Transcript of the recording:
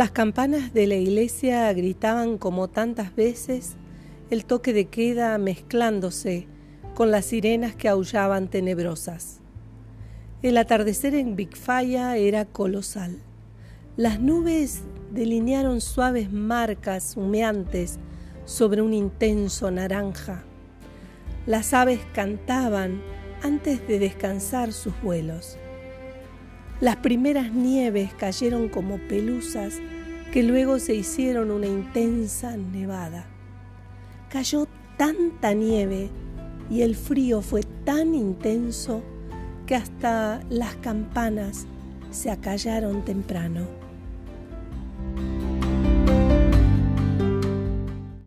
Las campanas de la iglesia gritaban como tantas veces el toque de queda mezclándose con las sirenas que aullaban tenebrosas. El atardecer en Bigfaya era colosal. Las nubes delinearon suaves marcas humeantes sobre un intenso naranja. Las aves cantaban antes de descansar sus vuelos. Las primeras nieves cayeron como pelusas que luego se hicieron una intensa nevada. Cayó tanta nieve y el frío fue tan intenso que hasta las campanas se acallaron temprano.